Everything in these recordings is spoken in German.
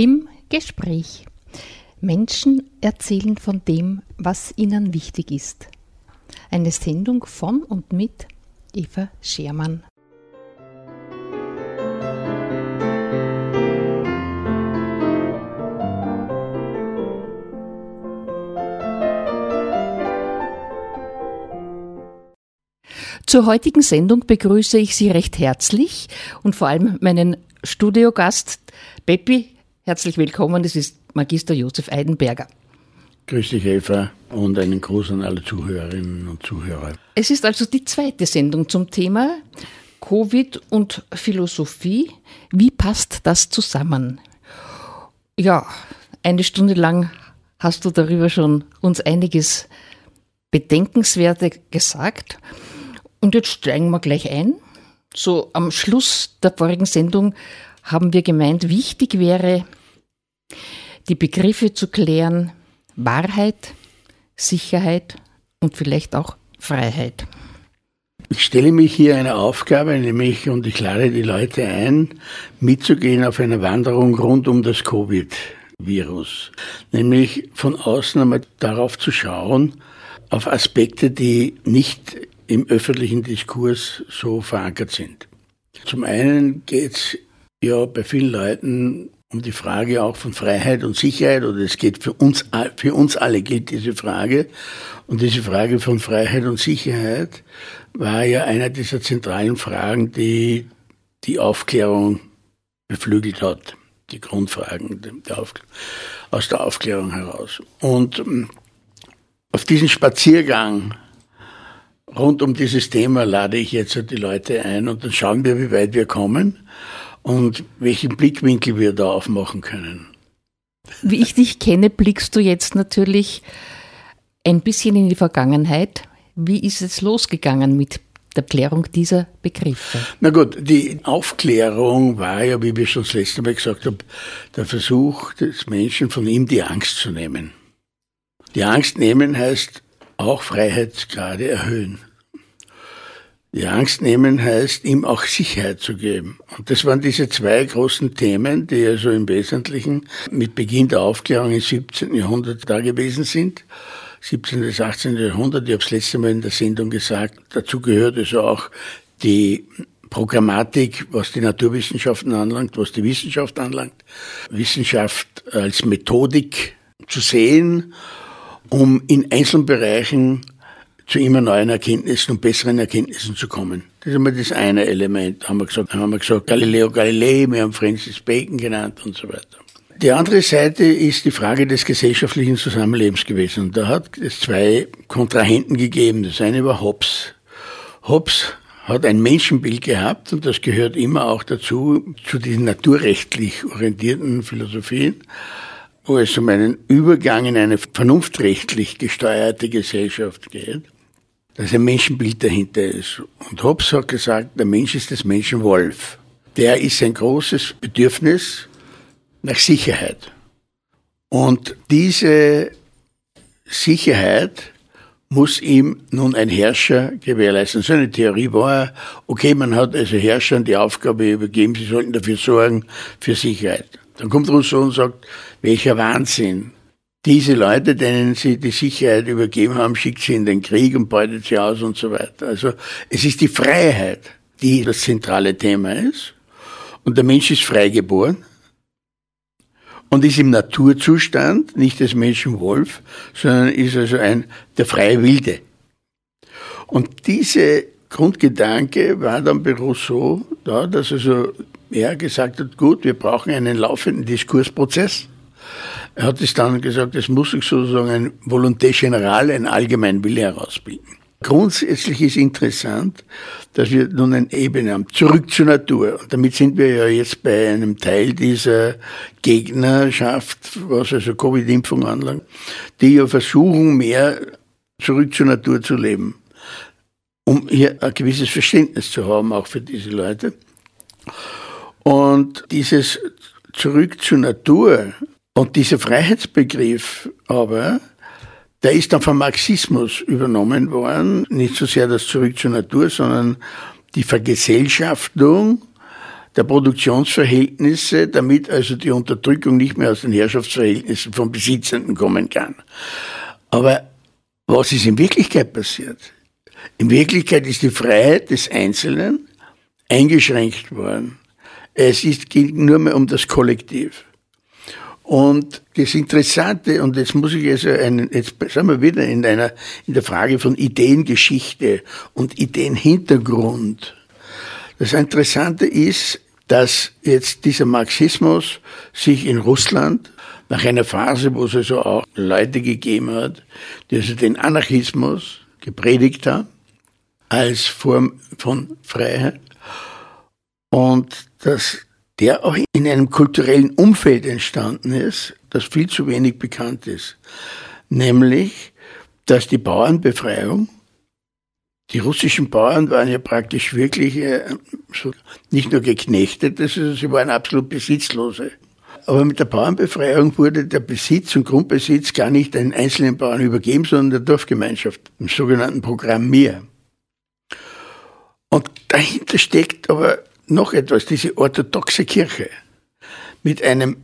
Im Gespräch. Menschen erzählen von dem, was ihnen wichtig ist. Eine Sendung von und mit Eva Schermann. Zur heutigen Sendung begrüße ich Sie recht herzlich und vor allem meinen Studiogast Peppi. Herzlich willkommen, das ist Magister Josef Eidenberger. Grüß dich, Eva, und einen Gruß an alle Zuhörerinnen und Zuhörer. Es ist also die zweite Sendung zum Thema Covid und Philosophie. Wie passt das zusammen? Ja, eine Stunde lang hast du darüber schon uns einiges Bedenkenswerte gesagt. Und jetzt steigen wir gleich ein. So am Schluss der vorigen Sendung haben wir gemeint, wichtig wäre, die Begriffe zu klären, Wahrheit, Sicherheit und vielleicht auch Freiheit. Ich stelle mich hier einer Aufgabe, nämlich, und ich lade die Leute ein, mitzugehen auf eine Wanderung rund um das Covid-Virus. Nämlich von außen einmal darauf zu schauen, auf Aspekte, die nicht im öffentlichen Diskurs so verankert sind. Zum einen geht es ja bei vielen Leuten um die Frage auch von Freiheit und Sicherheit, oder es geht für uns, für uns alle gilt diese Frage. Und diese Frage von Freiheit und Sicherheit war ja einer dieser zentralen Fragen, die die Aufklärung beflügelt hat. Die Grundfragen der aus der Aufklärung heraus. Und ähm, auf diesen Spaziergang rund um dieses Thema lade ich jetzt die Leute ein und dann schauen wir, wie weit wir kommen und welchen Blickwinkel wir da aufmachen können. Wie ich dich kenne, blickst du jetzt natürlich ein bisschen in die Vergangenheit. Wie ist es losgegangen mit der Klärung dieser Begriffe? Na gut, die Aufklärung war ja, wie wir schon das letzte Mal gesagt haben, der Versuch des Menschen, von ihm die Angst zu nehmen. Die Angst nehmen heißt auch Freiheitsgrade erhöhen. Die Angst nehmen heißt, ihm auch Sicherheit zu geben. Und das waren diese zwei großen Themen, die also im Wesentlichen mit Beginn der Aufklärung im 17. Jahrhundert da gewesen sind. 17. bis 18. Jahrhundert, ich habe es letzte Mal in der Sendung gesagt, dazu gehört also auch die Programmatik, was die Naturwissenschaften anlangt, was die Wissenschaft anlangt. Wissenschaft als Methodik zu sehen, um in einzelnen Bereichen zu immer neuen Erkenntnissen und besseren Erkenntnissen zu kommen. Das ist immer das eine Element. Haben wir gesagt, haben wir gesagt Galileo Galilei, wir haben Francis Bacon genannt und so weiter. Die andere Seite ist die Frage des gesellschaftlichen Zusammenlebens gewesen. Und da hat es zwei Kontrahenten gegeben. Das eine war Hobbes. Hobbes hat ein Menschenbild gehabt und das gehört immer auch dazu, zu diesen naturrechtlich orientierten Philosophien wo es um einen Übergang in eine vernunftrechtlich gesteuerte Gesellschaft geht dass ein Menschenbild dahinter ist. Und Hobbes hat gesagt, der Mensch ist des Menschen Wolf. Der ist ein großes Bedürfnis nach Sicherheit. Und diese Sicherheit muss ihm nun ein Herrscher gewährleisten. So eine Theorie war, okay, man hat also Herrschern die Aufgabe übergeben, sie sollten dafür sorgen, für Sicherheit. Dann kommt Rousseau und sagt, welcher Wahnsinn diese Leute, denen sie die Sicherheit übergeben haben, schickt sie in den Krieg und beutet sie aus und so weiter. Also es ist die Freiheit, die das zentrale Thema ist. Und der Mensch ist frei geboren und ist im Naturzustand, nicht des Menschen Wolf, sondern ist also ein, der freie Wilde. Und diese Grundgedanke war dann bei Rousseau da, dass also er gesagt hat, gut, wir brauchen einen laufenden Diskursprozess er hat es dann gesagt, es muss sich sozusagen ein Volonté General, ein Allgemeinwille herausbilden. Grundsätzlich ist interessant, dass wir nun eine Ebene haben, zurück zur Natur. Und damit sind wir ja jetzt bei einem Teil dieser Gegnerschaft, was also Covid-Impfung anlangt, die ja versuchen, mehr zurück zur Natur zu leben. Um hier ein gewisses Verständnis zu haben, auch für diese Leute. Und dieses Zurück zur Natur und dieser Freiheitsbegriff aber, der ist dann vom Marxismus übernommen worden. Nicht so sehr das Zurück zur Natur, sondern die Vergesellschaftung der Produktionsverhältnisse, damit also die Unterdrückung nicht mehr aus den Herrschaftsverhältnissen von Besitzenden kommen kann. Aber was ist in Wirklichkeit passiert? In Wirklichkeit ist die Freiheit des Einzelnen eingeschränkt worden. Es ist, ging nur mehr um das Kollektiv. Und das Interessante, und jetzt muss ich also einen, jetzt sind wir wieder in einer, in der Frage von Ideengeschichte und Ideenhintergrund. Das Interessante ist, dass jetzt dieser Marxismus sich in Russland nach einer Phase, wo es also auch Leute gegeben hat, die also den Anarchismus gepredigt haben, als Form von Freiheit, und dass der auch in einem kulturellen Umfeld entstanden ist, das viel zu wenig bekannt ist. Nämlich, dass die Bauernbefreiung, die russischen Bauern waren ja praktisch wirklich äh, nicht nur geknechtet, sie waren absolut besitzlose. Aber mit der Bauernbefreiung wurde der Besitz und Grundbesitz gar nicht den einzelnen Bauern übergeben, sondern der Dorfgemeinschaft, im sogenannten Programm Mir. Und dahinter steckt aber noch etwas, diese orthodoxe Kirche mit einem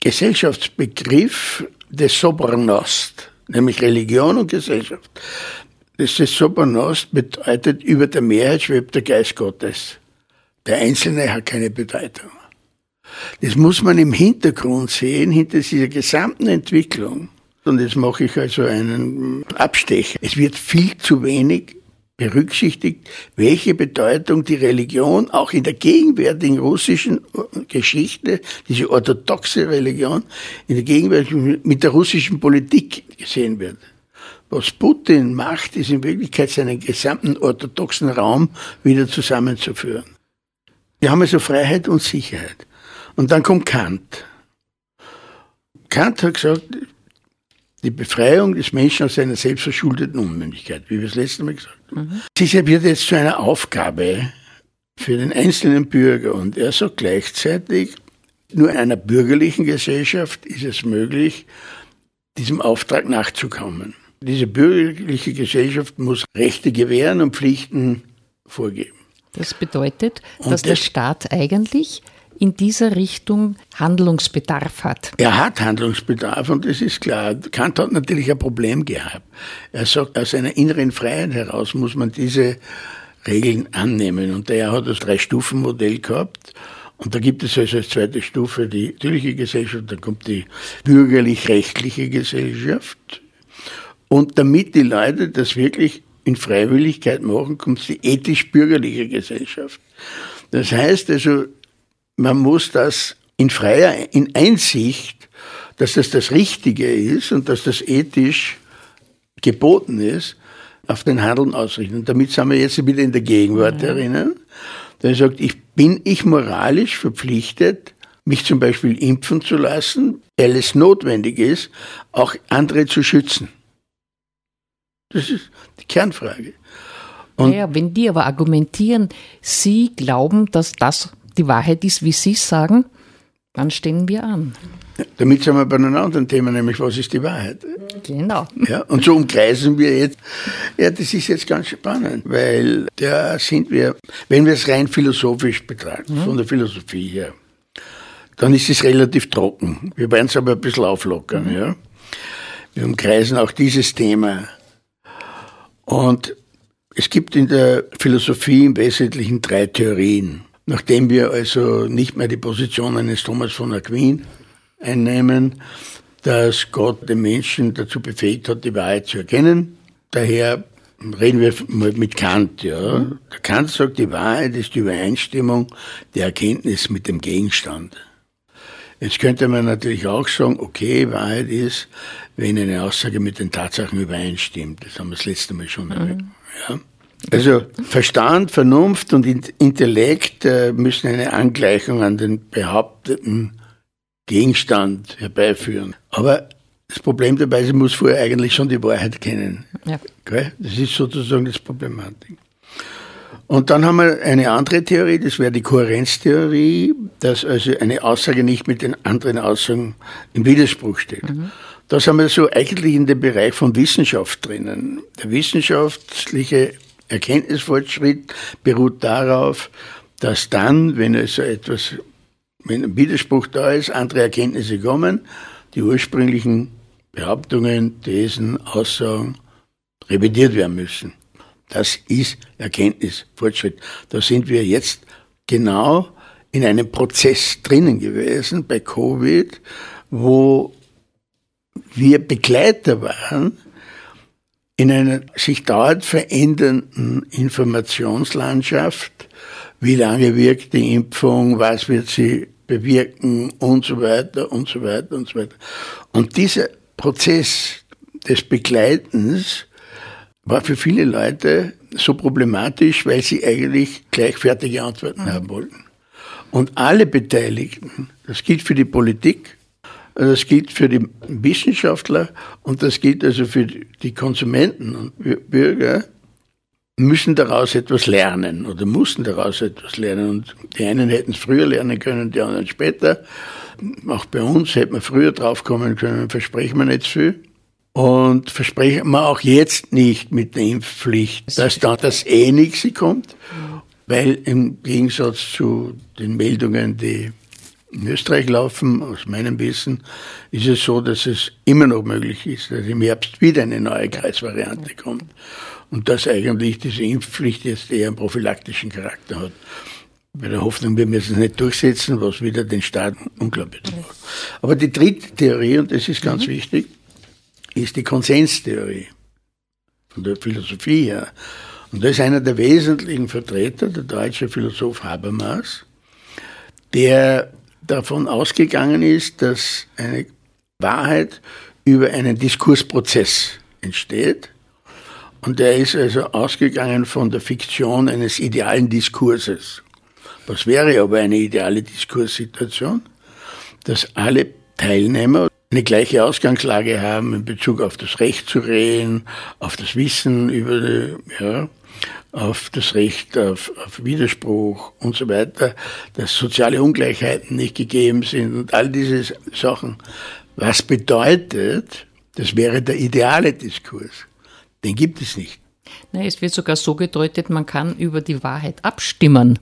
Gesellschaftsbegriff des Sobernost, nämlich Religion und Gesellschaft. Das Sobernost bedeutet, über der Mehrheit schwebt der Geist Gottes. Der Einzelne hat keine Bedeutung. Das muss man im Hintergrund sehen, hinter dieser gesamten Entwicklung. Und jetzt mache ich also einen Abstecher. Es wird viel zu wenig berücksichtigt, welche Bedeutung die Religion auch in der gegenwärtigen russischen Geschichte, diese orthodoxe Religion, in der gegenwärtigen mit der russischen Politik gesehen wird. Was Putin macht, ist in Wirklichkeit seinen gesamten orthodoxen Raum wieder zusammenzuführen. Wir haben also Freiheit und Sicherheit. Und dann kommt Kant. Kant hat gesagt, die Befreiung des Menschen aus seiner selbstverschuldeten Unmündigkeit, wie wir es letztes Mal gesagt haben. Mhm. Sicher wird jetzt zu einer Aufgabe für den einzelnen Bürger und er sagt gleichzeitig, nur in einer bürgerlichen Gesellschaft ist es möglich, diesem Auftrag nachzukommen. Diese bürgerliche Gesellschaft muss Rechte gewähren und Pflichten vorgeben. Das bedeutet, dass das der Staat eigentlich in dieser Richtung Handlungsbedarf hat. Er hat Handlungsbedarf und das ist klar. Kant hat natürlich ein Problem gehabt. Er sagt, aus einer inneren Freiheit heraus muss man diese Regeln annehmen. Und er hat das Drei-Stufen-Modell gehabt. Und da gibt es also als zweite Stufe die natürliche Gesellschaft, dann kommt die bürgerlich-rechtliche Gesellschaft. Und damit die Leute das wirklich in Freiwilligkeit machen, kommt die ethisch-bürgerliche Gesellschaft. Das heißt also, man muss das in freier in Einsicht, dass das das Richtige ist und dass das ethisch geboten ist, auf den Handeln ausrichten. Und damit sind wir jetzt wieder in der Gegenwart ja. erinnern. Der sagt, ich bin ich moralisch verpflichtet, mich zum Beispiel impfen zu lassen, weil es notwendig ist, auch andere zu schützen. Das ist die Kernfrage. Und naja, wenn die aber argumentieren, sie glauben, dass das die Wahrheit ist, wie Sie sagen, dann stehen wir an. Damit sind wir bei einem anderen Thema, nämlich was ist die Wahrheit? Genau. Ja, und so umkreisen wir jetzt. Ja, das ist jetzt ganz spannend, weil da sind wir, wenn wir es rein philosophisch betrachten, mhm. von der Philosophie her, dann ist es relativ trocken. Wir werden es aber ein bisschen auflockern, mhm. ja. Wir umkreisen auch dieses Thema. Und es gibt in der Philosophie im Wesentlichen drei Theorien. Nachdem wir also nicht mehr die Position eines Thomas von Aquin einnehmen, dass Gott den Menschen dazu befähigt hat, die Wahrheit zu erkennen. Daher reden wir mal mit Kant. Ja. Mhm. Kant sagt, die Wahrheit ist die Übereinstimmung der Erkenntnis mit dem Gegenstand. Jetzt könnte man natürlich auch sagen, okay, Wahrheit ist, wenn eine Aussage mit den Tatsachen übereinstimmt. Das haben wir das letzte Mal schon mhm. Ja. Also Verstand, Vernunft und Intellekt äh, müssen eine Angleichung an den behaupteten Gegenstand herbeiführen. Aber das Problem dabei ist, ich muss vorher eigentlich schon die Wahrheit kennen. Ja. Das ist sozusagen das Problematik. Und dann haben wir eine andere Theorie, das wäre die Kohärenztheorie, dass also eine Aussage nicht mit den anderen Aussagen im Widerspruch steht. Mhm. Das haben wir so eigentlich in dem Bereich von Wissenschaft drinnen. Der wissenschaftliche Erkenntnisfortschritt beruht darauf, dass dann, wenn es so etwas, wenn ein Widerspruch da ist, andere Erkenntnisse kommen, die ursprünglichen Behauptungen, Thesen, Aussagen revidiert werden müssen. Das ist Erkenntnis, Fortschritt. Da sind wir jetzt genau in einem Prozess drinnen gewesen bei Covid, wo wir Begleiter waren in einer sich dauernd verändernden Informationslandschaft. Wie lange wirkt die Impfung? Was wird sie bewirken? Und so weiter und so weiter und so weiter. Und dieser Prozess des Begleitens war für viele Leute so problematisch, weil sie eigentlich gleich fertige Antworten mhm. haben wollten. Und alle Beteiligten, das gilt für die Politik, das gilt für die Wissenschaftler und das gilt also für die Konsumenten und Bürger, müssen daraus etwas lernen oder mussten daraus etwas lernen. Und die einen hätten es früher lernen können, die anderen später. Auch bei uns hätte man früher draufkommen können, versprechen wir nicht viel. Und versprechen wir auch jetzt nicht mit der Impfpflicht, dass da das eh nichts kommt, weil im Gegensatz zu den Meldungen, die in Österreich laufen, aus meinem Wissen, ist es so, dass es immer noch möglich ist, dass im Herbst wieder eine neue Kreisvariante kommt. Und dass eigentlich diese Impfpflicht jetzt eher einen prophylaktischen Charakter hat. Bei der Hoffnung, wir müssen es nicht durchsetzen, was wieder den Staat unglaublich macht. Aber die dritte Theorie, und das ist ganz mhm. wichtig, ist die Konsenstheorie von der Philosophie her. Und das ist einer der wesentlichen Vertreter, der deutsche Philosoph Habermas, der davon ausgegangen ist, dass eine Wahrheit über einen Diskursprozess entsteht. Und er ist also ausgegangen von der Fiktion eines idealen Diskurses. Was wäre aber eine ideale Diskurssituation? Dass alle Teilnehmer eine gleiche Ausgangslage haben in Bezug auf das Recht zu reden, auf das Wissen über die, ja, auf das Recht auf, auf Widerspruch und so weiter, dass soziale Ungleichheiten nicht gegeben sind und all diese Sachen. Was bedeutet, das wäre der ideale Diskurs. Den gibt es nicht. Na, es wird sogar so gedeutet, man kann über die Wahrheit abstimmen.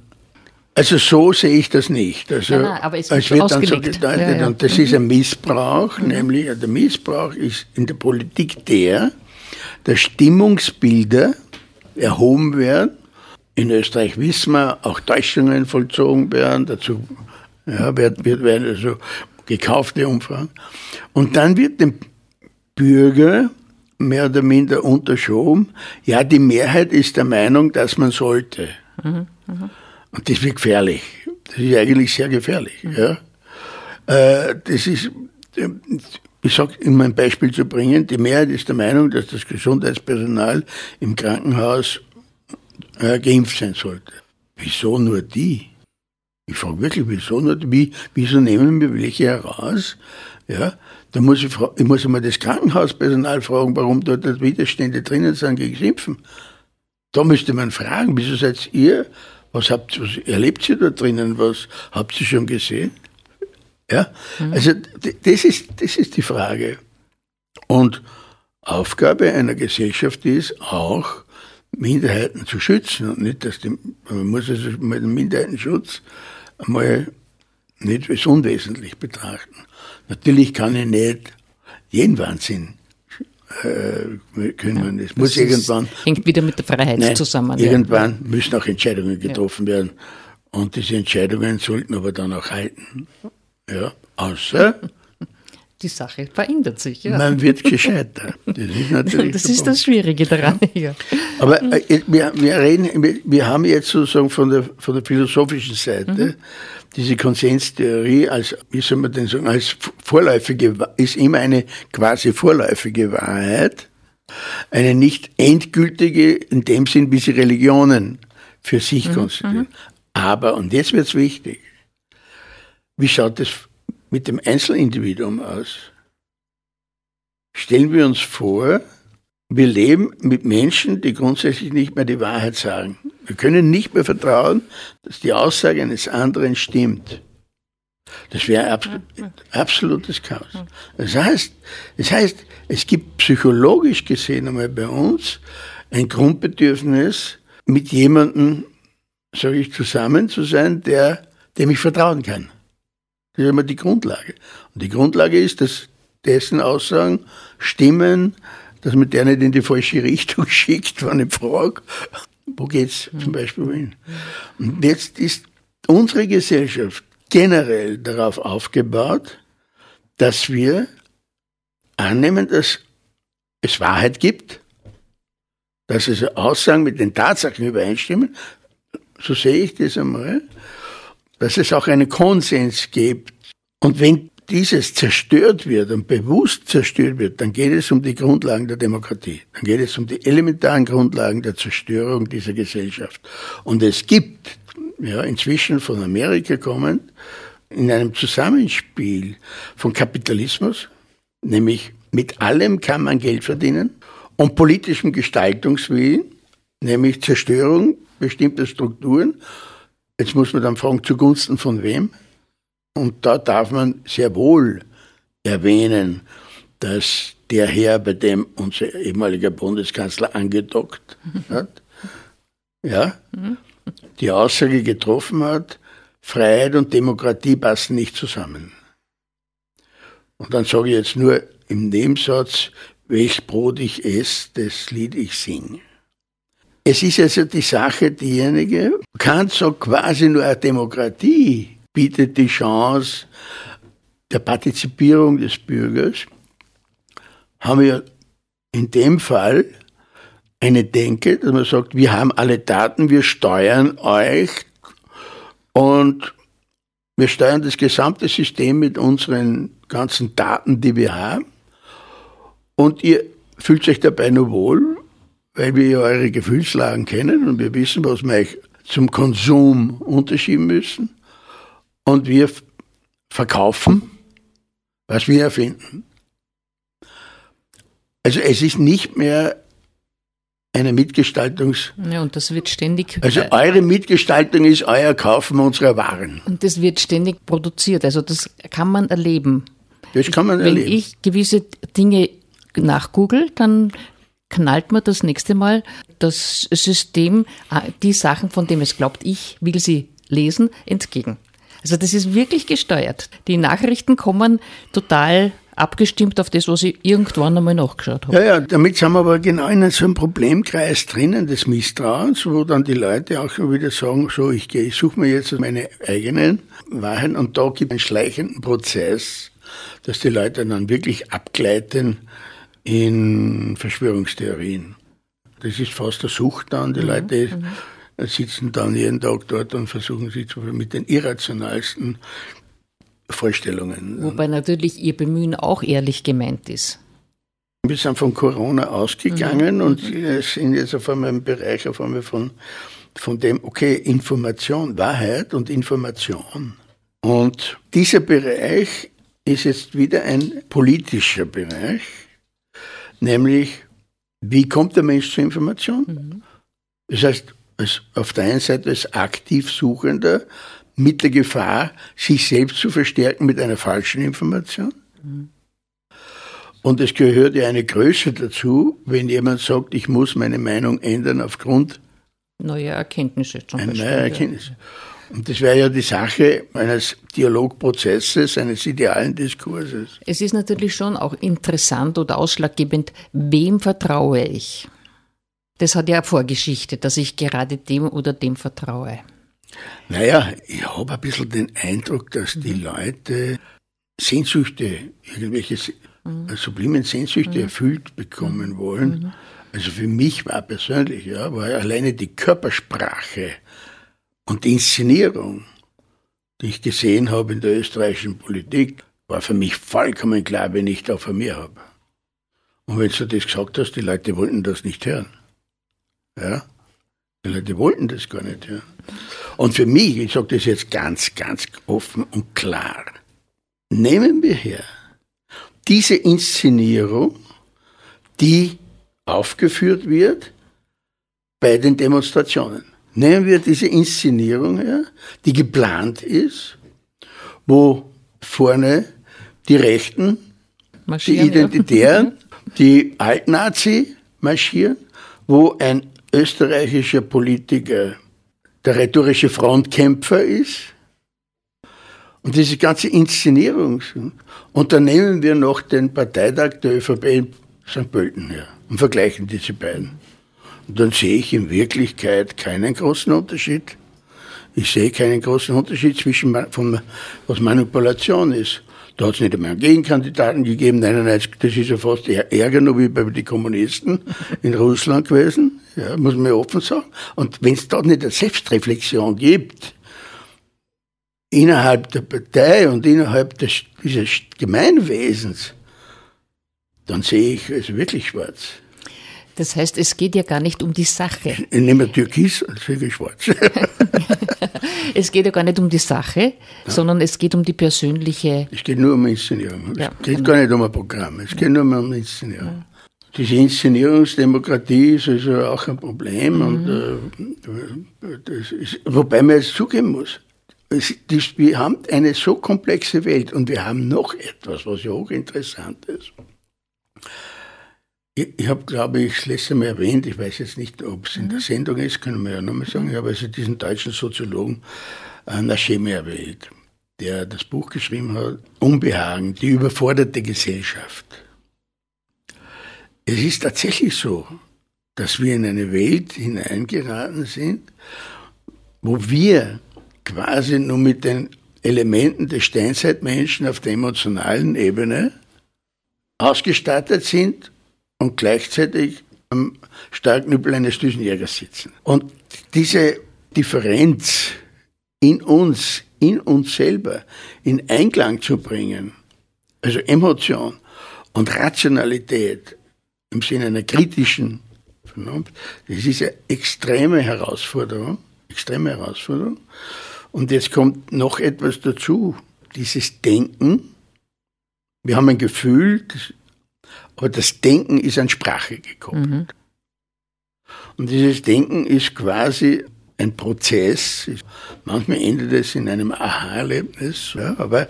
Also so sehe ich das nicht. Also nein, nein, aber es wird, es wird dann so gedeutet ja, ja. und das mhm. ist ein Missbrauch, mhm. nämlich der Missbrauch ist in der Politik der, dass Stimmungsbilder erhoben werden. In Österreich wissen wir, auch Täuschungen vollzogen werden, dazu ja, wird, wird, werden also gekaufte Umfragen. Und dann wird dem Bürger mehr oder minder unterschoben, ja, die Mehrheit ist der Meinung, dass man sollte. Mhm, mh. Und das wird gefährlich. Das ist eigentlich sehr gefährlich. Mhm. Ja. Äh, das ist, ich sage, um ein Beispiel zu bringen, die Mehrheit ist der Meinung, dass das Gesundheitspersonal im Krankenhaus äh, geimpft sein sollte. Wieso nur die? Ich frage wirklich, wieso nur die? Wie, wieso nehmen wir welche heraus? Ja, da muss ich, ich muss einmal das Krankenhauspersonal fragen, warum dort Widerstände drinnen sind gegen das Impfen. Da müsste man fragen, wieso seid ihr was habt was erlebt ihr da drinnen? Was habt ihr schon gesehen? Ja, mhm. also das ist, das ist die Frage. Und Aufgabe einer Gesellschaft ist auch, Minderheiten zu schützen und nicht, dass die, man muss also mal den Minderheitenschutz einmal nicht als unwesentlich betrachten. Natürlich kann ich nicht jeden Wahnsinn äh, können. Ja, es muss irgendwann. Hängt wieder mit der Freiheit nein, zusammen. Irgendwann ja. müssen auch Entscheidungen getroffen ja. werden. Und diese Entscheidungen sollten aber dann auch halten. Ja, außer. Die Sache verändert sich, ja. Man wird gescheiter. Das ist natürlich. Das ist das Schwierige daran, ja. Aber äh, wir, wir reden, wir, wir haben jetzt sozusagen von der, von der philosophischen Seite mhm diese Konsenstheorie als, wie soll man denn sagen, als vorläufige, ist immer eine quasi vorläufige Wahrheit, eine nicht endgültige, in dem Sinn, wie sie Religionen für sich mhm. konstituieren. Mhm. Aber, und jetzt wird's wichtig, wie schaut es mit dem Einzelindividuum aus? Stellen wir uns vor, wir leben mit Menschen, die grundsätzlich nicht mehr die Wahrheit sagen. Wir können nicht mehr vertrauen, dass die Aussage eines anderen stimmt. Das wäre absolut, absolutes Chaos. Das heißt, das heißt, es gibt psychologisch gesehen einmal bei uns ein Grundbedürfnis, mit jemandem sage ich, zusammen zu sein, der, dem ich vertrauen kann. Das ist immer die Grundlage. Und die Grundlage ist, dass dessen Aussagen stimmen, dass man der nicht in die falsche Richtung schickt, wenn ich frage, wo geht's zum Beispiel hin? Und jetzt ist unsere Gesellschaft generell darauf aufgebaut, dass wir annehmen, dass es Wahrheit gibt, dass es Aussagen mit den Tatsachen übereinstimmen, so sehe ich das einmal, dass es auch einen Konsens gibt. Und wenn dieses zerstört wird und bewusst zerstört wird, dann geht es um die Grundlagen der Demokratie. Dann geht es um die elementaren Grundlagen der Zerstörung dieser Gesellschaft. Und es gibt, ja, inzwischen von Amerika kommend, in einem Zusammenspiel von Kapitalismus, nämlich mit allem kann man Geld verdienen, und politischem Gestaltungswillen, nämlich Zerstörung bestimmter Strukturen. Jetzt muss man dann fragen, zugunsten von wem? Und da darf man sehr wohl erwähnen, dass der Herr, bei dem unser ehemaliger Bundeskanzler angedockt hat, ja, die Aussage getroffen hat, Freiheit und Demokratie passen nicht zusammen. Und dann sage ich jetzt nur im Nebensatz, welches Brot ich esse, das Lied ich sing. Es ist also die Sache diejenige, Kant sagt quasi nur eine Demokratie bietet die Chance der Partizipierung des Bürgers, haben wir in dem Fall eine Denke, dass man sagt, wir haben alle Daten, wir steuern euch und wir steuern das gesamte System mit unseren ganzen Daten, die wir haben. Und ihr fühlt euch dabei nur wohl, weil wir ja eure Gefühlslagen kennen und wir wissen, was wir euch zum Konsum unterschieben müssen und wir verkaufen, was wir erfinden. Also es ist nicht mehr eine Mitgestaltungs... Ja, und das wird ständig... Also eure Mitgestaltung ist euer Kaufen unserer Waren. Und das wird ständig produziert, also das kann man erleben. Das kann man Wenn erleben. Wenn ich gewisse Dinge nachgoogle, dann knallt mir das nächste Mal das System ah, die Sachen, von denen es glaubt, ich will sie lesen, entgegen. Also das ist wirklich gesteuert. Die Nachrichten kommen total abgestimmt auf das, was ich irgendwann einmal nachgeschaut habe. Ja, ja, damit sind wir aber genau in so einem Problemkreis drinnen des Misstrauens, wo dann die Leute auch schon wieder sagen, so, ich gehe, ich suche mir jetzt meine eigenen Wahrheiten und da gibt es einen schleichenden Prozess, dass die Leute dann wirklich abgleiten in Verschwörungstheorien. Das ist fast eine Sucht dann, die mhm. Leute mhm. sitzen dann jeden Tag dort und versuchen sich zu, mit den irrationalsten Vorstellungen. Wobei natürlich Ihr Bemühen auch ehrlich gemeint ist. Wir sind von Corona ausgegangen mhm. und sind jetzt auf einmal im Bereich auf einmal von, von dem, okay, Information, Wahrheit und Information. Und dieser Bereich ist jetzt wieder ein politischer Bereich, nämlich wie kommt der Mensch zur Information? Mhm. Das heißt, auf der einen Seite als aktiv Suchender mit der Gefahr, sich selbst zu verstärken mit einer falschen Information. Mhm. Und es gehört ja eine Größe dazu, wenn jemand sagt, ich muss meine Meinung ändern aufgrund neuer Erkenntnisse. Zum Beispiel, neuer Erkenntnisse. Und das wäre ja die Sache eines Dialogprozesses, eines idealen Diskurses. Es ist natürlich schon auch interessant oder ausschlaggebend, wem vertraue ich? Das hat ja eine Vorgeschichte, dass ich gerade dem oder dem vertraue. Naja, ich habe ein bisschen den Eindruck, dass die mhm. Leute Sehnsüchte, irgendwelche mhm. sublimen Sehnsüchte mhm. erfüllt bekommen wollen. Mhm. Also für mich war persönlich, ja, war alleine die Körpersprache und die Inszenierung, die ich gesehen habe in der österreichischen Politik, war für mich vollkommen klar, wenn ich da vor mir habe. Und wenn du das gesagt hast, die Leute wollten das nicht hören. Ja? Die Leute wollten das gar nicht hören. Und für mich, ich sage das jetzt ganz, ganz offen und klar, nehmen wir her diese Inszenierung, die aufgeführt wird bei den Demonstrationen. Nehmen wir diese Inszenierung her, die geplant ist, wo vorne die Rechten, die Identitären, ja. die Altnazi marschieren, wo ein österreichischer Politiker der rhetorische Frontkämpfer ist. Und diese ganze Inszenierung. Und dann nehmen wir noch den Parteitag der ÖVP in St. Pölten her und vergleichen diese beiden. Und dann sehe ich in Wirklichkeit keinen großen Unterschied. Ich sehe keinen großen Unterschied zwischen, von, was Manipulation ist. Da hat es nicht einmal einen Gegenkandidaten gegeben. Nein, nein, das ist ja fast ärger nur wie bei den Kommunisten in Russland gewesen. Ja, muss man ja offen sagen. Und wenn es dort nicht eine Selbstreflexion gibt, innerhalb der Partei und innerhalb des, dieses Gemeinwesens, dann sehe ich es wirklich schwarz. Das heißt, es geht ja gar nicht um die Sache. Ich nehme Türkis, sehe ich schwarz. es geht ja gar nicht um die Sache, ja. sondern es geht um die persönliche. Es geht nur um Inszenierung. Ja, es geht genau. gar nicht um ein Programm. Es geht nur um Inszenierung. Ja. Diese Inszenierungsdemokratie ist also auch ein Problem. Mhm. Und, äh, ist, wobei man jetzt zugeben muss, es, das, wir haben eine so komplexe Welt und wir haben noch etwas, was ja hochinteressant ist. Ich, ich habe, glaube ich, das letzte Mal erwähnt, ich weiß jetzt nicht, ob es in der mhm. Sendung ist, können wir ja nochmal sagen, ich habe also diesen deutschen Soziologen äh, Naschemi erwähnt, der das Buch geschrieben hat, Unbehagen, die überforderte Gesellschaft. Es ist tatsächlich so, dass wir in eine Welt hineingeraten sind, wo wir quasi nur mit den Elementen des Steinzeitmenschen auf der emotionalen Ebene ausgestattet sind und gleichzeitig am Starknüppel eines Düsenjägers sitzen. Und diese Differenz in uns, in uns selber, in Einklang zu bringen, also Emotion und Rationalität im Sinne einer kritischen Vernunft, das ist eine extreme Herausforderung, extreme Herausforderung. Und jetzt kommt noch etwas dazu, dieses Denken. Wir haben ein Gefühl, das, aber das Denken ist an Sprache gekoppelt. Mhm. Und dieses Denken ist quasi ein Prozess. Manchmal endet es in einem Aha-Erlebnis, ja, aber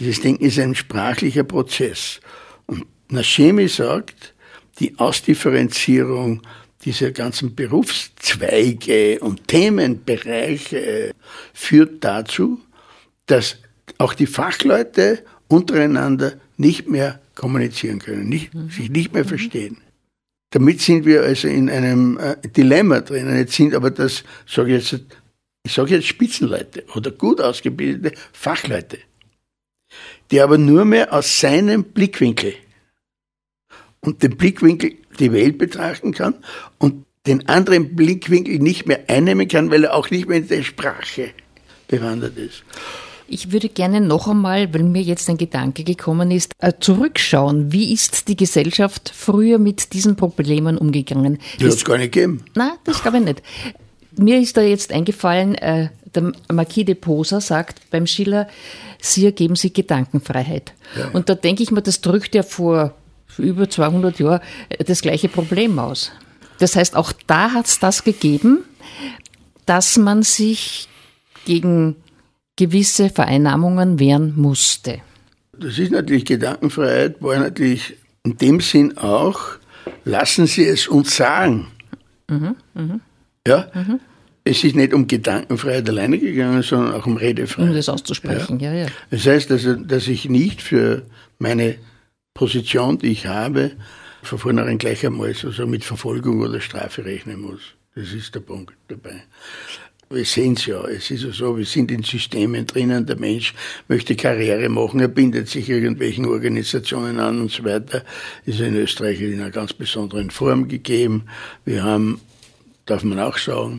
dieses Denken ist ein sprachlicher Prozess. Und Nashemi sagt, die Ausdifferenzierung dieser ganzen Berufszweige und Themenbereiche führt dazu, dass auch die Fachleute untereinander nicht mehr kommunizieren können, nicht, mhm. sich nicht mehr mhm. verstehen. Damit sind wir also in einem äh, Dilemma drin. Jetzt sind aber das, sage ich jetzt, ich sage jetzt Spitzenleute oder gut ausgebildete Fachleute, die aber nur mehr aus seinem Blickwinkel und dem Blickwinkel die Welt betrachten kann und den anderen Blickwinkel nicht mehr einnehmen kann, weil er auch nicht mehr in der Sprache bewandert ist. Ich würde gerne noch einmal, weil mir jetzt ein Gedanke gekommen ist, äh, zurückschauen. Wie ist die Gesellschaft früher mit diesen Problemen umgegangen? Die hat es gar nicht gegeben. Nein, das glaube ich nicht. Mir ist da jetzt eingefallen, äh, der Marquis de Posa sagt beim Schiller, Sie ergeben sich Gedankenfreiheit. Ja. Und da denke ich mir, das drückt ja vor über 200 Jahren äh, das gleiche Problem aus. Das heißt, auch da hat es das gegeben, dass man sich gegen gewisse Vereinnahmungen wehren musste. Das ist natürlich Gedankenfreiheit, war natürlich in dem Sinn auch, lassen Sie es uns sagen. Mhm, mh. Ja? Mhm. Es ist nicht um Gedankenfreiheit alleine gegangen, sondern auch um Redefreiheit. Um das auszusprechen, ja, ja. ja. Das heißt, also, dass ich nicht für meine Position, die ich habe, von vornherein gleich einmal so mit Verfolgung oder Strafe rechnen muss. Das ist der Punkt dabei. Wir sehen es ja, es ist ja so, wir sind in Systemen drinnen, der Mensch möchte Karriere machen, er bindet sich irgendwelchen Organisationen an und so weiter. Ist in Österreich in einer ganz besonderen Form gegeben. Wir haben, darf man auch sagen,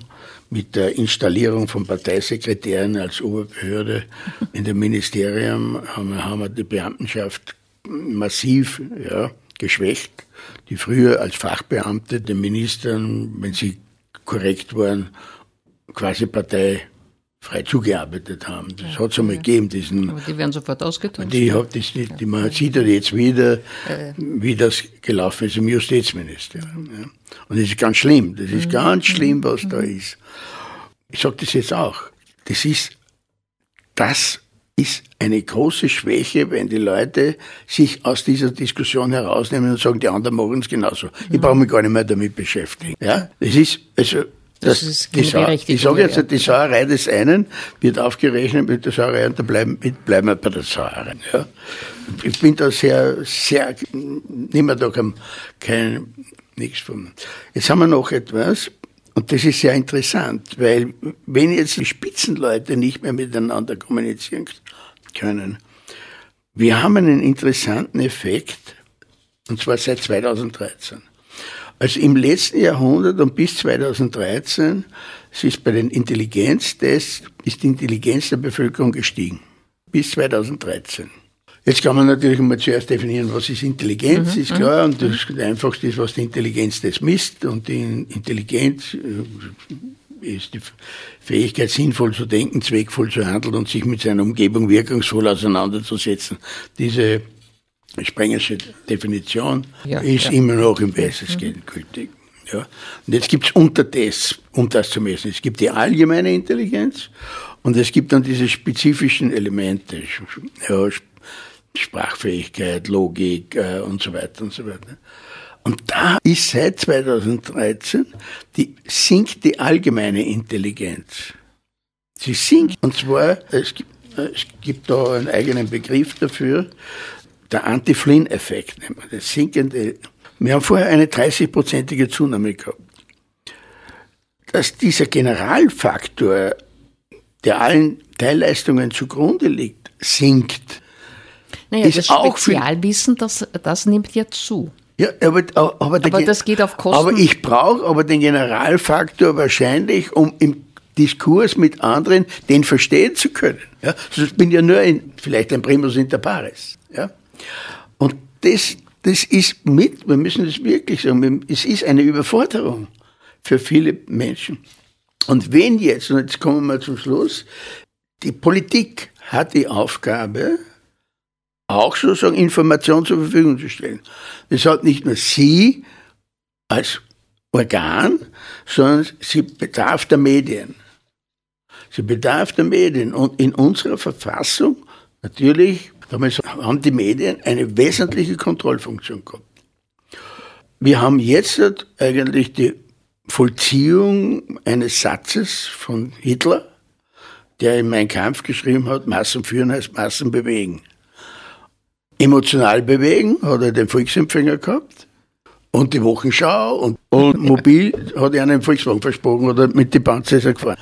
mit der Installierung von Parteisekretären als Oberbehörde in dem Ministerium haben, wir die Beamtenschaft massiv ja, geschwächt, die früher als Fachbeamte den Ministern, wenn sie korrekt waren, quasi parteifrei zugearbeitet haben. Das ja, hat es einmal ja. gegeben. Diesen, Aber die werden sofort ausgetauscht. Die, hat das nicht, die, man sieht ja jetzt wieder, ja, wie das gelaufen ist im Justizministerium. Ja. Und das ist ganz schlimm. Das ist mhm. ganz schlimm, was mhm. da ist. Ich sage das jetzt auch. Das ist das ist eine große Schwäche, wenn die Leute sich aus dieser Diskussion herausnehmen und sagen, die anderen machen es genauso. Ich brauche mich gar nicht mehr damit beschäftigen. Ja, es ist, also, Das, das ist die keine Sau ich sage jetzt, ja. die Sauerei des einen wird aufgerechnet mit der Sauerei und da bleiben, bleiben wir bei der Sauerei. Ja. Ich bin da sehr, sehr, nehmen wir da kein, kein nichts von. Jetzt haben wir noch etwas, und das ist sehr interessant, weil wenn jetzt die Spitzenleute nicht mehr miteinander kommunizieren können, wir haben einen interessanten Effekt, und zwar seit 2013. Also im letzten Jahrhundert und bis 2013 es ist bei den Intelligenztests, ist die Intelligenz der Bevölkerung gestiegen. Bis 2013. Jetzt kann man natürlich mal zuerst definieren, was ist Intelligenz, ist klar, und das einfachste ist, was die Intelligenz das misst, und die Intelligenz äh, ist die Fähigkeit, sinnvoll zu denken, zweckvoll zu handeln und sich mit seiner Umgebung wirkungsvoll auseinanderzusetzen. Diese Sprengersche Definition Ja, ist ja. immer noch im Weitestgehend gültig. Ja. Und jetzt gibt's Untertests, um das zu messen. Es gibt die allgemeine Intelligenz und es gibt dann diese spezifischen Elemente, ja, Sp- Sprachfähigkeit, Logik äh, und so weiter und so weiter. Und da ist seit 2013 die, sinkt die allgemeine Intelligenz. Sie sinkt, und zwar, es gibt, äh, es gibt da einen eigenen Begriff dafür, der Anti-Flynn-Effekt das. Sinkende. Wir haben vorher eine 30-prozentige Zunahme gehabt. Dass dieser Generalfaktor, der allen Teilleistungen zugrunde liegt, sinkt. Naja, ist das auch Spezialwissen, das, das nimmt ja zu. Ja, aber, aber, Aber das geht auf Kosten- Aber ich brauche aber den Generalfaktor wahrscheinlich, um im Diskurs mit anderen den verstehen zu können. Ja? Bin ich ja nur ein, vielleicht ein Primus inter pares. Ja? Und das, das ist mit, wir müssen das wirklich sagen, es ist eine Überforderung für viele Menschen. Und wenn jetzt, und jetzt kommen wir zum Schluss, die Politik hat die Aufgabe, auch sozusagen Informationen zur Verfügung zu stellen. Das hat nicht nur sie als Organ, sondern sie bedarf der Medien. Sie bedarf der Medien. Und in unserer Verfassung, natürlich, damals haben die Medien eine wesentliche Kontrollfunktion gehabt. Wir haben jetzt eigentlich die Vollziehung eines Satzes von Hitler, der in Mein Kampf geschrieben hat, Massen führen heißt Massen bewegen. Emotional bewegen hat er den Volksempfänger gehabt und die Wochenschau und, und mobil hat er einen Volkswagen versprochen oder mit die Panzer ist er gefahren.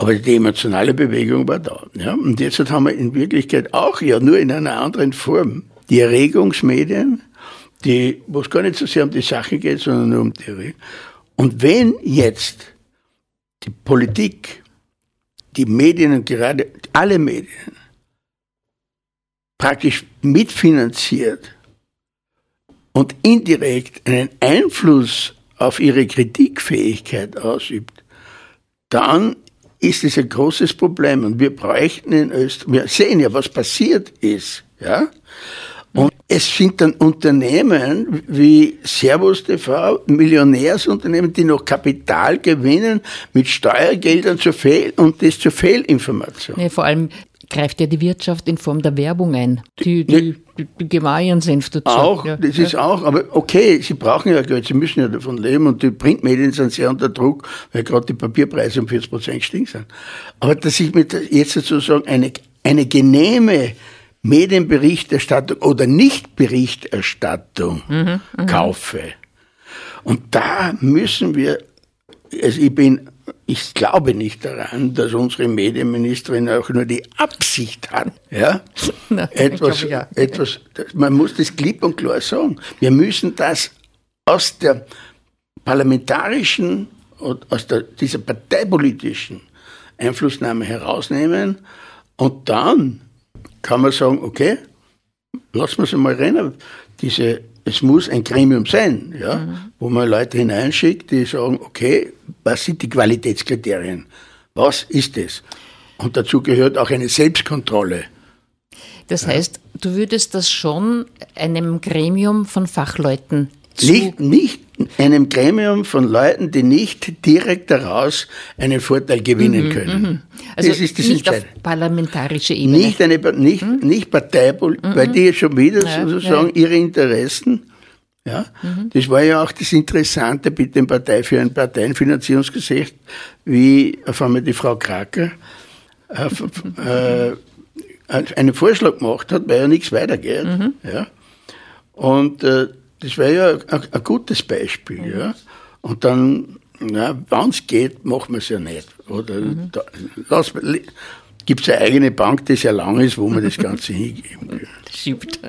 Aber die emotionale Bewegung war da. Ja? Und jetzt haben wir in Wirklichkeit auch ja nur in einer anderen Form die Erregungsmedien, die, wo es gar nicht so sehr um die Sache geht, sondern nur um die Erregung. Und wenn jetzt die Politik, die Medien und gerade alle Medien praktisch mitfinanziert und indirekt einen Einfluss auf ihre Kritikfähigkeit ausübt, dann ist es ein großes Problem. Und wir bräuchten in Österreich, wir sehen ja, was passiert ist, ja. Und es sind dann Unternehmen wie Servus TV, Millionärsunternehmen, die noch Kapital gewinnen mit Steuergeldern zur Fehl und das zur Fehlinformation. Nee, vor allem greift ja die Wirtschaft in Form der Werbung ein. Die, die, die, die geben auch ihren Senf dazu. Auch, ja. das ist auch, aber okay, sie brauchen ja Geld, sie müssen ja davon leben und die Printmedien sind sehr unter Druck, weil gerade die Papierpreise um 40 Prozent gestiegen sind. Aber dass ich mit jetzt sozusagen eine, eine genehme Medienberichterstattung oder Nichtberichterstattung kaufe. Und da müssen wir, also ich bin, ich glaube nicht daran, dass unsere Medienministerin auch nur die Absicht hat, ja, ich etwas, ja. etwas, man muss das klipp und klar sagen. Wir müssen das aus der parlamentarischen und aus der, dieser parteipolitischen Einflussnahme herausnehmen und dann kann man sagen, okay, lassen wir es mal rennen. Diese, es muss ein Gremium sein, ja, wo man Leute hineinschickt, die sagen, okay, was sind die Qualitätskriterien? Was ist es? Und dazu gehört auch eine Selbstkontrolle. Das heißt, du würdest das schon einem Gremium von Fachleuten zu. Nicht, nicht einem Gremium von Leuten, die nicht direkt daraus einen Vorteil gewinnen können. also das ist das nicht auf parlamentarische Ebene. Nicht, eine, nicht, nicht Parteipolitik, weil die schon wieder Ja, sozusagen ja. ihre Interessen Ja, mhm. das war ja auch das Interessante mit dem Partei für ein Parteienfinanzierungsgesetz, wie auf einmal die Frau Kraker äh, äh, einen Vorschlag gemacht hat, weil ja nichts weitergeht. Mhm. Ja. Und äh, das wäre ja ein, ein, gutes Beispiel. Mhm. Ja. Und dann, wenn es geht, machen wir es ja nicht. Oder mhm. gibt es eine eigene Bank, die sehr lang ist, wo man das Ganze hingeben kann. Stimmt.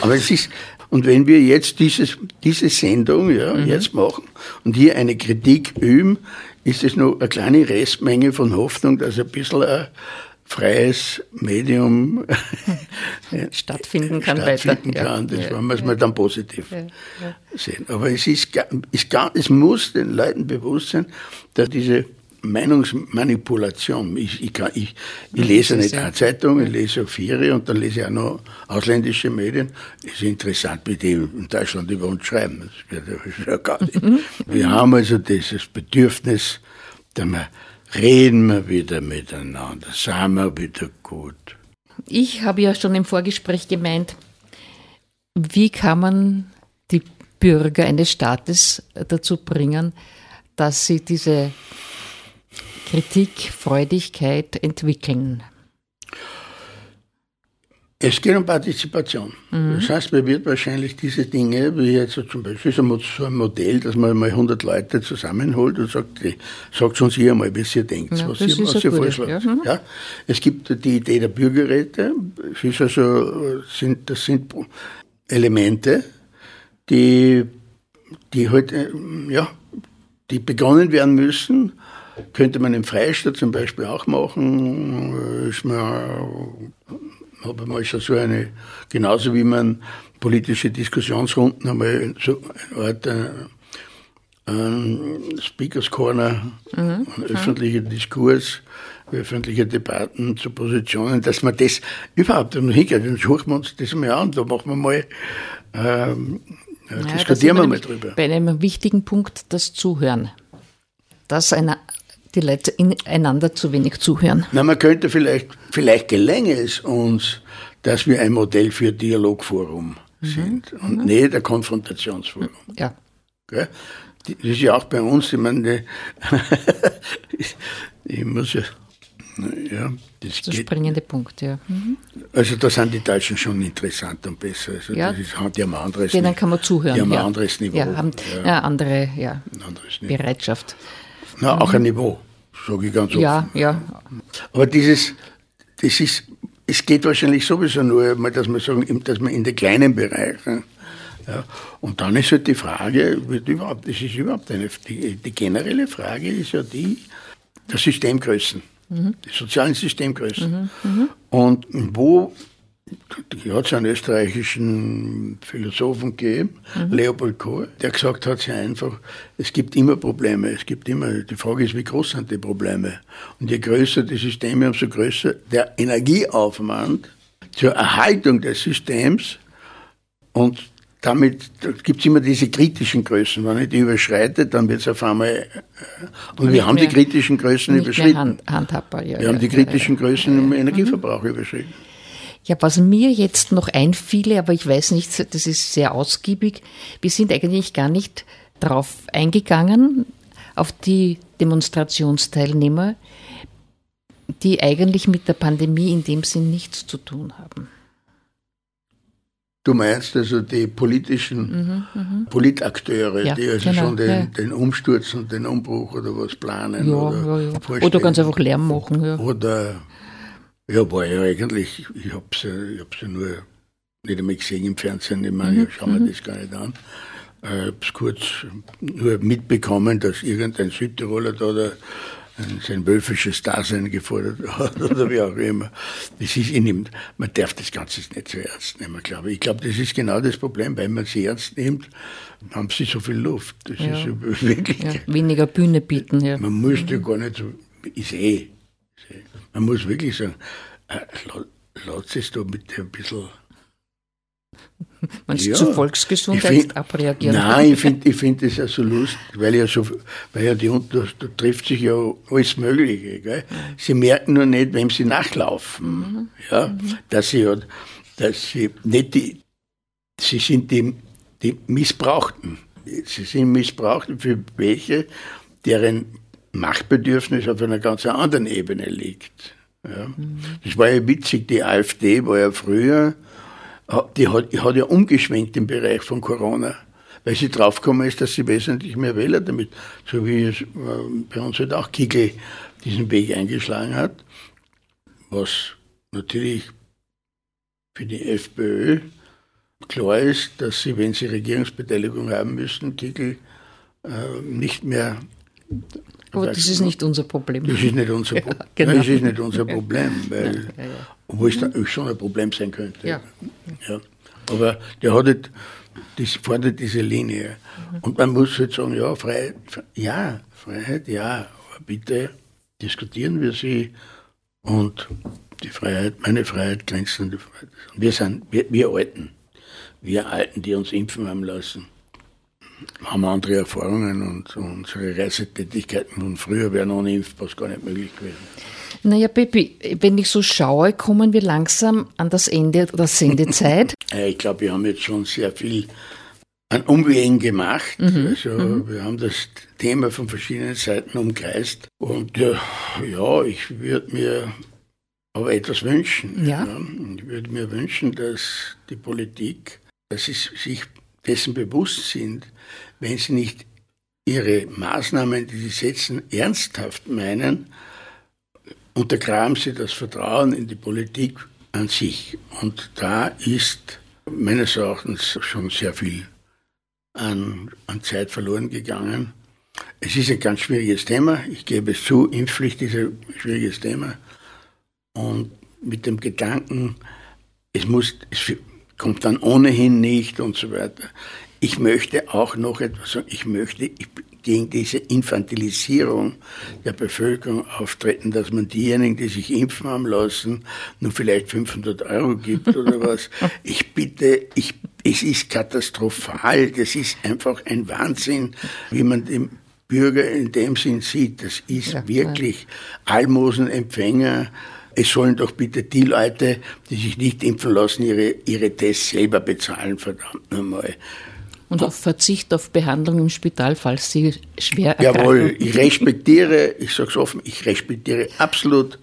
Aber es ist, und wenn wir jetzt dieses, diese Sendung ja, mhm. jetzt machen und hier eine Kritik üben, ist es noch eine kleine Restmenge von Hoffnung, dass ein bisschen ein freies Medium stattfinden kann. Stattfinden weiter. kann. Das ja. wollen wir es mal dann positiv ja. sehen. Aber es, ist, es, es muss den Leuten bewusst sein, dass diese Meinungsmanipulation. Ich, ich, kann, ich, ich lese nicht eine Zeitung, ich lese auch Viere und dann lese ich auch noch ausländische Medien. Es ist interessant, wie die in Deutschland über uns schreiben. Das geht ja gar nicht. Mhm. Wir haben also dieses Bedürfnis, dass wir reden wir wieder miteinander, sagen wir wieder gut. Ich habe ja schon im Vorgespräch gemeint, wie kann man die Bürger eines Staates dazu bringen, dass sie diese Kritik, Freudigkeit entwickeln? Es geht um Partizipation. Mhm. Das heißt, man wird wahrscheinlich diese Dinge, wie jetzt zum Beispiel so ein Modell, dass man mal 100 Leute zusammenholt und sagt, sagt uns hier mal, wie ihr denkt, ja, was ihr, was ihr vorschlägt. Ja. Mhm. ja. Es gibt die Idee der Bürgerräte. Es ist also, sind, das sind Elemente, die, die halt, äh, ja, die begonnen werden müssen, könnte man im Freistaat zum Beispiel auch machen. Ist mir, habe mal schon so eine, genauso wie man politische Diskussionsrunden einmal so eine Art äh, Speakers Corner, mhm. ein öffentlicher Diskurs, öffentliche Debatten zu Positionen, dass man das überhaupt hingeht. Dann suchen wir uns das mal an, da machen wir mal, ähm, ja, diskutieren wir mal drüber. Bei einem wichtigen Punkt das Zuhören. Das einer die Leute einander zu wenig zuhören. Na, man könnte vielleicht, vielleicht gelänge es uns, dass wir ein Modell für Dialogforum mhm. sind und mhm. nicht ein Konfrontationsforum. Ja. Das ist ja auch bei uns, ich meine, ich muss ja, ja, das, das ist der springende Punkt, ja. Mhm. Also da sind die Deutschen schon interessant und besser. Also ja. das ist, die haben ein anderes Denen kann man zuhören. Die haben ja. ein anderes Niveau. Ja, haben ja. andere ja, anderes Niveau. Bereitschaft. Na, auch ein Niveau, sage ich ganz offen. Ja, ja. Aber dieses, das ist, es geht wahrscheinlich sowieso nur, dass man sagen, dass man in den kleinen Bereichen, ja, und dann ist halt die Frage, wird überhaupt, das ist überhaupt eine, die, die generelle Frage ist ja die der Systemgrößen, mhm. die sozialen Systemgrößen. Mhm, mhm. Und wo hat es einen österreichischen Philosophen gegeben, mhm. Leopold Kohl, der gesagt hat sehr einfach, es gibt immer Probleme, es gibt immer, die Frage ist, wie groß sind die Probleme? Und je größer die Systeme, umso größer der Energieaufwand zur Erhaltung des Systems und damit gibt es immer diese kritischen Größen. Wenn ich die überschreite, dann wird es auf einmal. Äh, und wir haben die kritischen Größen überschritten. Hand, handhabbar, ja, wir haben die kritischen Größen im Energieverbrauch mhm. überschritten. Ja, was mir jetzt noch einfiele, aber ich weiß nicht, das ist sehr ausgiebig, wir sind eigentlich gar nicht darauf eingegangen, auf die Demonstrationsteilnehmer, die eigentlich mit der Pandemie in dem Sinn nichts zu tun haben. Du meinst also die politischen mhm, mhm. Politakteure, ja, die also genau, schon den, ja. den, Umsturz und den Umbruch oder was planen ja, oder, oder ganz einfach Lärm machen. Oder ja, war ja eigentlich, ich habe sie, ich hab sie nur nicht einmal gesehen im Fernsehen, ich meine, mhm. ich schaue mir mhm. das gar nicht an. Ich habe es kurz nur mitbekommen, dass irgendein Südtiroler da, da sein wölfisches Dasein gefordert hat oder wie auch immer. Das ist ihm, man darf das Ganze nicht so ernst nehmen, glaube ich. Ich glaube, das ist genau das Problem, weil man sie ernst nimmt, haben sie so viel Luft. Das ja. ist wirklich. Ja, weniger Bühne bieten, ja. Man müsste mhm. gar nicht so, ist eh man muss wirklich sagen, äh, es da mit ein bisschen. Man ja, zur Volksgesundheit find, abreagieren. Nein, ich finde ich find das ja so lustig, weil ja so, weil ja die da, da trifft sich ja alles Mögliche. Gell? Sie merken nur nicht, wem sie nachlaufen. Mhm. Ja, mhm. dass sie dass sie nicht die, sie sind die die Missbrauchten. Sie sind missbraucht für welche, deren Machtbedürfnis auf einer ganz anderen Ebene liegt. Ja. Das war ja witzig, die AfD war ja früher, die hat, die hat ja umgeschwenkt im Bereich von Corona, weil sie draufgekommen ist, dass sie wesentlich mehr Wähler damit, so wie es äh, bei uns halt auch Kickel diesen Weg eingeschlagen hat, was natürlich für die FPÖ klar ist, dass sie, wenn sie Regierungsbeteiligung haben müssen, Kickel äh, nicht mehr aber das ist nicht unser Problem. Das ist nicht unser, Pro ja, genau. das ist nicht unser Problem, weil, ja, ja, obwohl es da schon ein Problem sein könnte. Ja. Ja. Aber der hat halt, das fordert diese Linie. Mhm. Und man muss halt sagen, ja, Freiheit, ja, Freiheit, ja, aber bitte diskutieren wir sie und die Freiheit, meine Freiheit, glänzende Freiheit. Wir sind, wir, wir Alten, wir Alten, die uns impfen haben lassen haben andere Erfahrungen und unsere Reisetätigkeiten von früher wären ohne Impfpass gar nicht möglich gewesen. Naja, Peppi, wenn ich so schaue, kommen wir langsam an das Ende der Sendezeit. ich glaube, wir haben jetzt schon sehr viel an Umwegen gemacht. Mhm. Also mhm. wir haben das Thema von verschiedenen Seiten umkreist. Und äh, ja, ich würde mir aber etwas wünschen. Ja. ja. Ich würde mir wünschen, dass die Politik, dass sie sich dessen bewusst sind, wenn sie nicht ihre Maßnahmen, die sie setzen, ernsthaft meinen, untergraben sie das Vertrauen in die Politik an sich. Und da ist meines Erachtens schon sehr viel an, an Zeit verloren gegangen. Es ist ein ganz schwieriges Thema. Ich gebe es zu, Impfpflicht ist ein schwieriges Thema. Und mit dem Gedanken, es muss, es kommt dann ohnehin nicht und so weiter. Ich möchte auch noch etwas sagen. Ich möchte gegen diese Infantilisierung der Bevölkerung auftreten, dass man diejenigen, die sich impfen haben lassen, nur vielleicht 500 Euro gibt oder was. Ich bitte, ich, es ist katastrophal. Das ist einfach ein Wahnsinn, wie man den Bürger in dem Sinn sieht. Das ist ja, wirklich Almosenempfänger es sollen doch bitte die Leute, die sich nicht impfen lassen, ihre, ihre Tests selber bezahlen, verdammt nochmal. Und auf Verzicht auf Behandlung im Spital, falls sie schwer erkranken. Jawohl, ich respektiere, ich sage es offen, ich respektiere absolut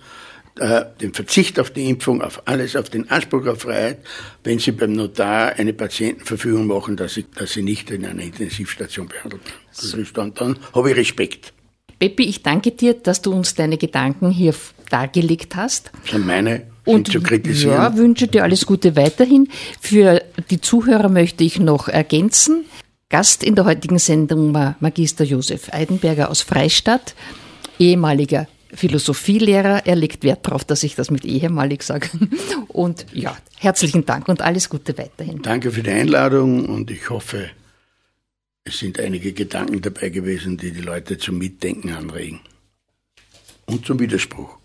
äh, den Verzicht auf die Impfung, auf alles, auf den Anspruch auf Freiheit, wenn Sie beim Notar eine Patientenverfügung machen, dass Sie, dass Sie nicht in einer Intensivstation behandelt werden. Dann, dann habe ich Respekt. Peppi, ich danke dir, dass du uns deine Gedanken hier dargelegt hast. Sind meine und zu kritisieren. Ja, wünsche dir alles Gute weiterhin. Für die Zuhörer möchte ich noch ergänzen. Gast in der heutigen Sendung war Magister Josef Eidenberger aus Freistadt, ehemaliger Philosophielehrer. Er legt Wert darauf, dass ich das mit ehemalig sage. Und ja, herzlichen Dank und alles Gute weiterhin. Danke für die Einladung und ich hoffe, es sind einige Gedanken dabei gewesen, die die Leute zum Mitdenken anregen und zum Widerspruch.